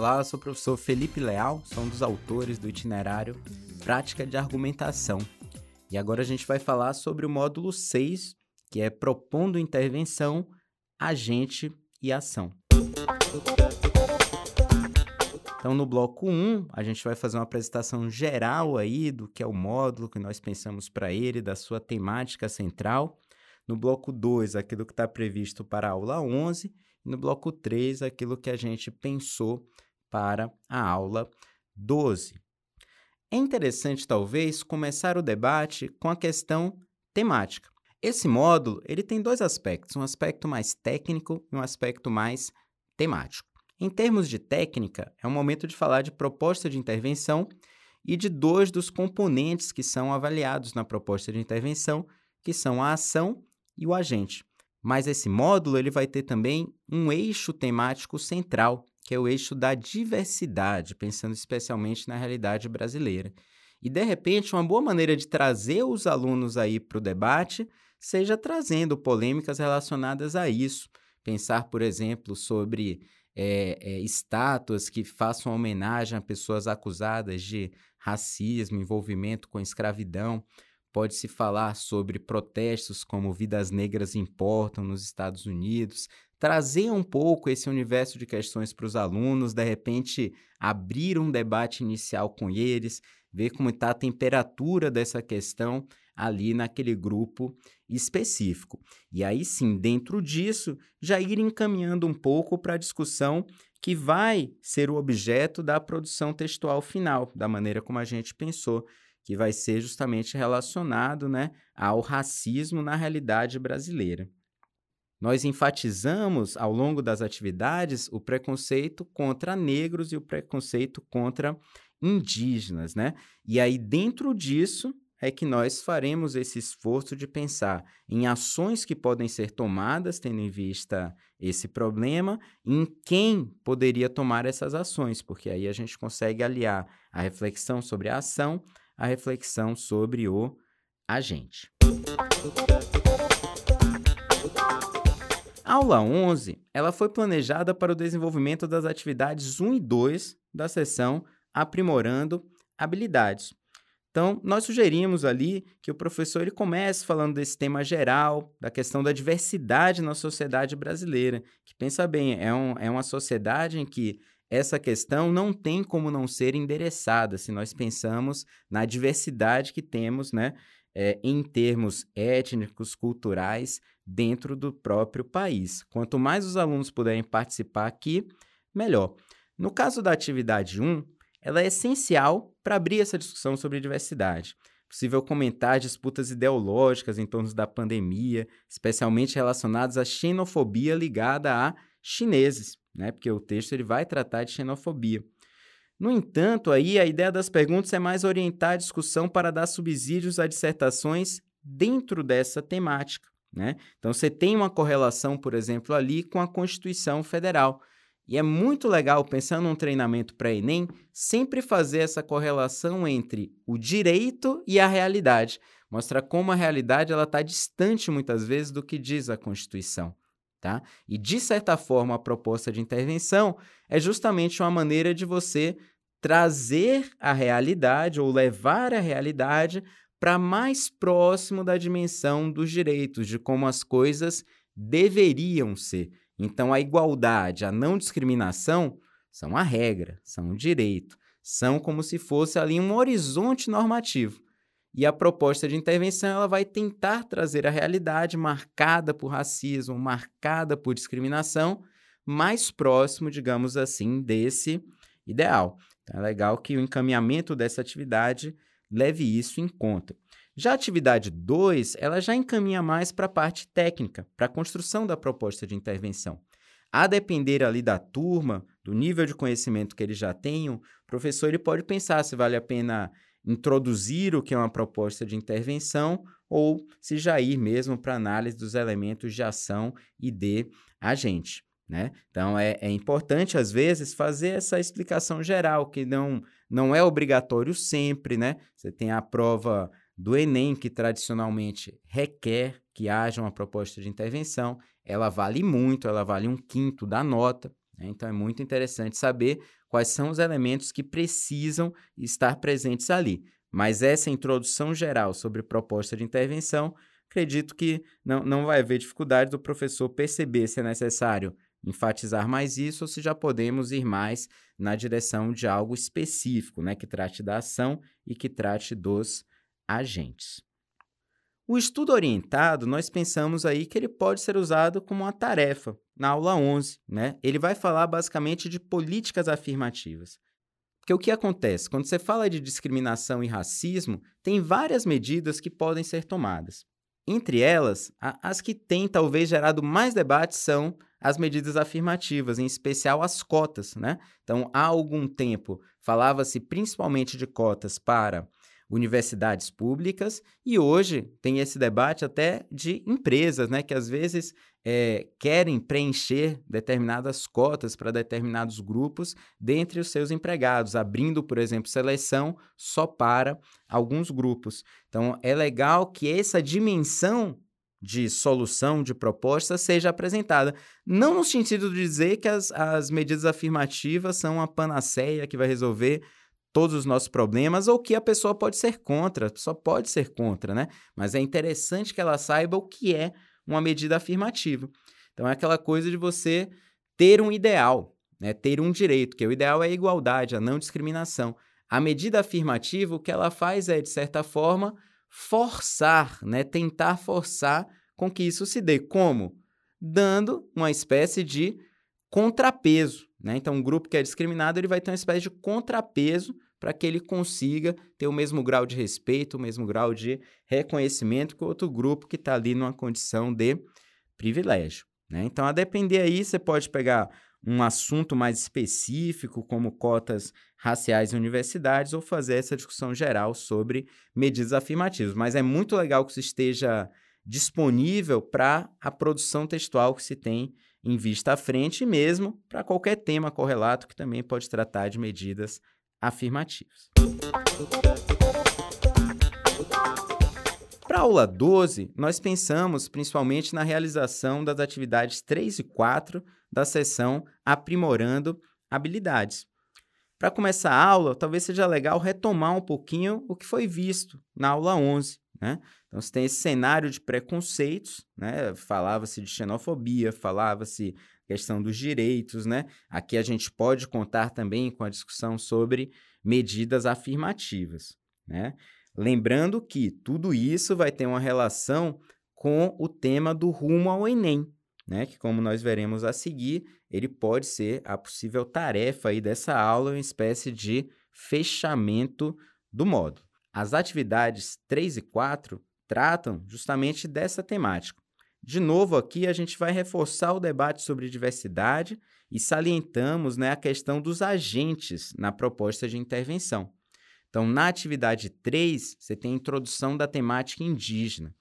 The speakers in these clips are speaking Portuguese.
Olá, eu sou o professor Felipe Leal, sou um dos autores do itinerário Prática de Argumentação. E agora a gente vai falar sobre o módulo 6, que é Propondo Intervenção, Agente e Ação. Então, no bloco 1, a gente vai fazer uma apresentação geral aí do que é o módulo que nós pensamos para ele, da sua temática central. No bloco 2, aquilo que está previsto para a aula 11. E no bloco 3, aquilo que a gente pensou para a aula 12. É interessante, talvez, começar o debate com a questão temática. Esse módulo ele tem dois aspectos, um aspecto mais técnico e um aspecto mais temático. Em termos de técnica, é o momento de falar de proposta de intervenção e de dois dos componentes que são avaliados na proposta de intervenção, que são a ação e o agente. Mas esse módulo ele vai ter também um eixo temático central, que é o eixo da diversidade, pensando especialmente na realidade brasileira. E de repente, uma boa maneira de trazer os alunos aí para o debate seja trazendo polêmicas relacionadas a isso. Pensar, por exemplo, sobre é, é, estátuas que façam homenagem a pessoas acusadas de racismo, envolvimento com escravidão. Pode-se falar sobre protestos como Vidas Negras Importam nos Estados Unidos, trazer um pouco esse universo de questões para os alunos, de repente abrir um debate inicial com eles, ver como está a temperatura dessa questão ali naquele grupo específico. E aí sim, dentro disso, já ir encaminhando um pouco para a discussão que vai ser o objeto da produção textual final, da maneira como a gente pensou, que vai ser justamente relacionado né, ao racismo na realidade brasileira. Nós enfatizamos ao longo das atividades o preconceito contra negros e o preconceito contra indígenas, né? E aí, dentro disso, é que nós faremos esse esforço de pensar em ações que podem ser tomadas, tendo em vista esse problema, em quem poderia tomar essas ações, porque aí a gente consegue aliar a reflexão sobre a ação à reflexão sobre o agente. A aula 11, ela foi planejada para o desenvolvimento das atividades 1 e 2 da sessão Aprimorando Habilidades. Então, nós sugerimos ali que o professor ele comece falando desse tema geral, da questão da diversidade na sociedade brasileira, que pensa bem, é, um, é uma sociedade em que essa questão não tem como não ser endereçada, se nós pensamos na diversidade que temos, né, é, em termos étnicos, culturais, dentro do próprio país. Quanto mais os alunos puderem participar aqui, melhor. No caso da atividade 1, ela é essencial para abrir essa discussão sobre diversidade. Possível comentar disputas ideológicas em torno da pandemia, especialmente relacionadas à xenofobia ligada a chineses, né? Porque o texto ele vai tratar de xenofobia. No entanto, aí a ideia das perguntas é mais orientar a discussão para dar subsídios a dissertações dentro dessa temática. Né? Então, você tem uma correlação, por exemplo, ali com a Constituição Federal. E é muito legal, pensando num treinamento para Enem, sempre fazer essa correlação entre o direito e a realidade. Mostrar como a realidade está distante, muitas vezes, do que diz a Constituição. Tá? E, de certa forma, a proposta de intervenção é justamente uma maneira de você trazer a realidade ou levar a realidade para mais próximo da dimensão dos direitos, de como as coisas deveriam ser. Então, a igualdade, a não discriminação são a regra, são o direito, são como se fosse ali um horizonte normativo. E a proposta de intervenção ela vai tentar trazer a realidade marcada por racismo, marcada por discriminação, mais próximo, digamos assim, desse ideal. Então, é legal que o encaminhamento dessa atividade leve isso em conta. Já a atividade 2, ela já encaminha mais para a parte técnica, para a construção da proposta de intervenção. A depender ali da turma, do nível de conhecimento que eles já tenham, o professor ele pode pensar se vale a pena introduzir o que é uma proposta de intervenção ou se já ir mesmo para análise dos elementos de ação e de agente. Né? Então, é, é importante, às vezes, fazer essa explicação geral, que não, não é obrigatório sempre. Né? Você tem a prova do Enem, que tradicionalmente requer que haja uma proposta de intervenção, ela vale muito, ela vale um quinto da nota. Né? Então é muito interessante saber quais são os elementos que precisam estar presentes ali. Mas essa introdução geral sobre proposta de intervenção, acredito que não, não vai haver dificuldade do professor perceber se é necessário enfatizar mais isso ou se já podemos ir mais na direção de algo específico, né, que trate da ação e que trate dos agentes. O estudo orientado, nós pensamos aí que ele pode ser usado como uma tarefa na aula 11, né? Ele vai falar basicamente de políticas afirmativas. Porque o que acontece? Quando você fala de discriminação e racismo, tem várias medidas que podem ser tomadas. Entre elas, as que têm talvez gerado mais debate são as medidas afirmativas, em especial as cotas, né? Então, há algum tempo falava-se principalmente de cotas para universidades públicas e hoje tem esse debate até de empresas, né, que às vezes é, querem preencher determinadas cotas para determinados grupos dentre os seus empregados, abrindo, por exemplo, seleção só para alguns grupos. Então, é legal que essa dimensão de solução, de proposta, seja apresentada. Não no sentido de dizer que as, as medidas afirmativas são a panaceia que vai resolver todos os nossos problemas ou que a pessoa pode ser contra, a pessoa pode ser contra, né? Mas é interessante que ela saiba o que é uma medida afirmativa. Então é aquela coisa de você ter um ideal, né? Ter um direito, que o ideal é a igualdade, a não discriminação. A medida afirmativa, o que ela faz é, de certa forma, forçar, né? Tentar forçar com que isso se dê. Como? Dando uma espécie de contrapeso. Né? Então, um grupo que é discriminado ele vai ter uma espécie de contrapeso para que ele consiga ter o mesmo grau de respeito, o mesmo grau de reconhecimento que outro grupo que está ali numa condição de privilégio. Né? Então, a depender aí, você pode pegar um assunto mais específico, como cotas raciais em universidades, ou fazer essa discussão geral sobre medidas afirmativas. Mas é muito legal que isso esteja disponível para a produção textual que se tem em vista à frente, mesmo para qualquer tema correlato que também pode tratar de medidas afirmativas. Para a aula 12, nós pensamos principalmente na realização das atividades 3 e 4 da sessão Aprimorando Habilidades. Para começar a aula, talvez seja legal retomar um pouquinho o que foi visto na aula 11. Né? Então, você tem esse cenário de preconceitos, né? falava-se de xenofobia, falava-se questão dos direitos. Né? Aqui a gente pode contar também com a discussão sobre medidas afirmativas. Né? Lembrando que tudo isso vai ter uma relação com o tema do rumo ao Enem, né? que, como nós veremos a seguir, ele pode ser a possível tarefa aí dessa aula, uma espécie de fechamento do módulo. As atividades 3 e 4 tratam justamente dessa temática. De novo, aqui a gente vai reforçar o debate sobre diversidade e salientamos né, a questão dos agentes na proposta de intervenção. Então, na atividade 3, você tem a introdução da temática indígena.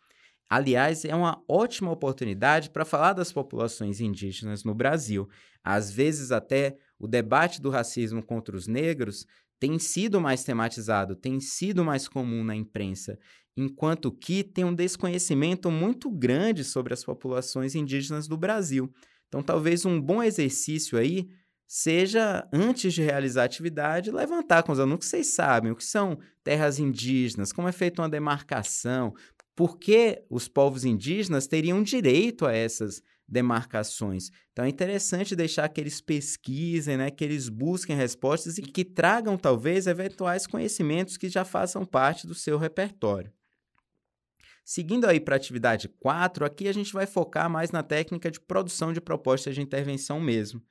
Aliás, é uma ótima oportunidade para falar das populações indígenas no Brasil. Às vezes, até o debate do racismo contra os negros tem sido mais tematizado, tem sido mais comum na imprensa, enquanto que tem um desconhecimento muito grande sobre as populações indígenas do Brasil. Então, talvez um bom exercício aí seja, antes de realizar a atividade, levantar com os alunos o que vocês sabem, o que são terras indígenas, como é feita uma demarcação, por que os povos indígenas teriam direito a essas demarcações. Então é interessante deixar que eles pesquisem, né, que eles busquem respostas e que tragam talvez eventuais conhecimentos que já façam parte do seu repertório. Seguindo aí para a atividade 4, aqui a gente vai focar mais na técnica de produção de propostas de intervenção mesmo.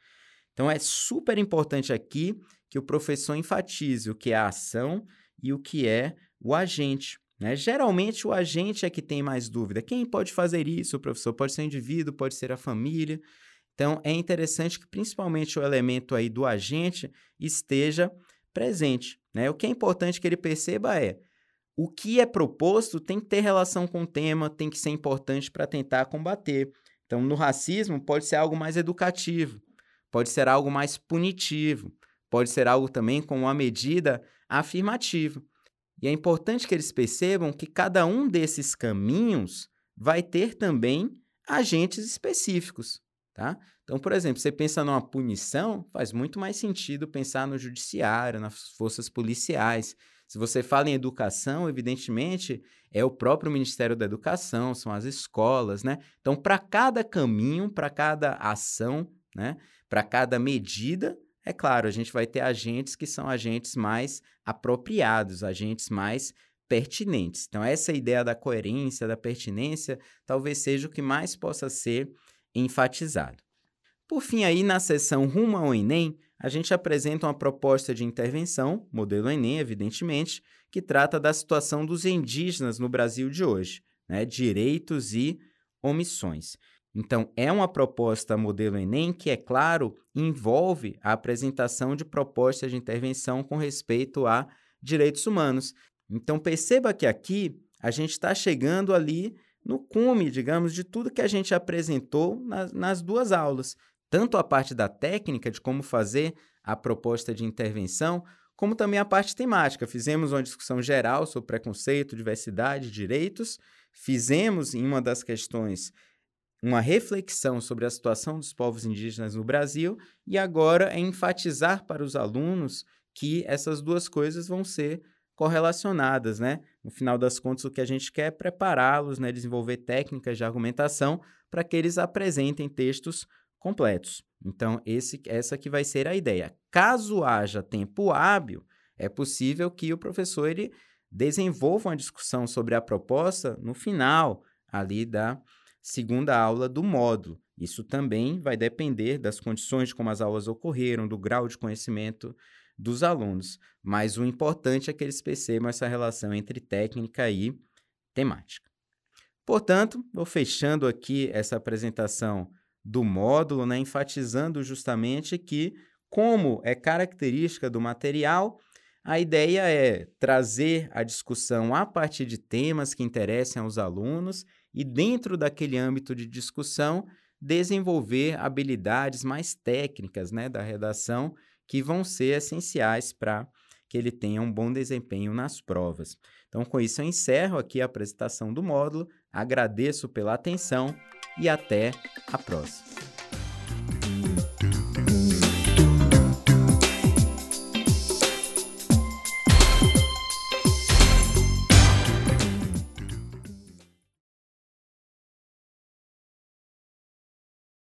Então é super importante aqui que o professor enfatize o que é a ação e o que é o agente. Né? Geralmente, o agente é que tem mais dúvida. Quem pode fazer isso, professor? Pode ser o indivíduo, pode ser a família. Então, é interessante que, principalmente, o elemento aí do agente esteja presente. Né? O que é importante que ele perceba é o que é proposto tem que ter relação com o tema, tem que ser importante para tentar combater. Então, no racismo, pode ser algo mais educativo, pode ser algo mais punitivo, pode ser algo também com uma medida afirmativa. E é importante que eles percebam que cada um desses caminhos vai ter também agentes específicos, tá? Então, por exemplo, você pensa numa punição, faz muito mais sentido pensar no judiciário, nas forças policiais. Se você fala em educação, evidentemente, é o próprio Ministério da Educação, são as escolas, né? Então, para cada caminho, para cada ação, né? Para cada medida, é claro, a gente vai ter agentes que são agentes mais apropriados, agentes mais pertinentes. Então, essa ideia da coerência, da pertinência, talvez seja o que mais possa ser enfatizado. Por fim, aí na seção Rumo ao Enem, a gente apresenta uma proposta de intervenção, modelo Enem, evidentemente, que trata da situação dos indígenas no Brasil de hoje, né? direitos e omissões. Então, é uma proposta modelo Enem que, é claro, envolve a apresentação de propostas de intervenção com respeito a direitos humanos. Então, perceba que aqui a gente está chegando ali no cume, digamos, de tudo que a gente apresentou nas, nas duas aulas. Tanto a parte da técnica, de como fazer a proposta de intervenção, como também a parte temática. Fizemos uma discussão geral sobre preconceito, diversidade, direitos. Fizemos, em uma das questões, uma reflexão sobre a situação dos povos indígenas no Brasil e agora é enfatizar para os alunos que essas duas coisas vão ser correlacionadas, né? No final das contas, o que a gente quer é prepará-los, né, desenvolver técnicas de argumentação para que eles apresentem textos completos. Então, esse, essa que vai ser a ideia. Caso haja tempo hábil, é possível que o professor ele desenvolva uma discussão sobre a proposta no final ali da segunda aula do módulo. Isso também vai depender das condições de como as aulas ocorreram, do grau de conhecimento dos alunos. Mas o importante é que eles percebam essa relação entre técnica e temática. Portanto, vou fechando aqui essa apresentação do módulo, né, enfatizando justamente que, como é característica do material, a ideia é trazer a discussão a partir de temas que interessem aos alunos e, dentro daquele âmbito de discussão, desenvolver habilidades mais técnicas né, da redação que vão ser essenciais para que ele tenha um bom desempenho nas provas. Então, com isso, eu encerro aqui a apresentação do módulo, agradeço pela atenção e até a próxima.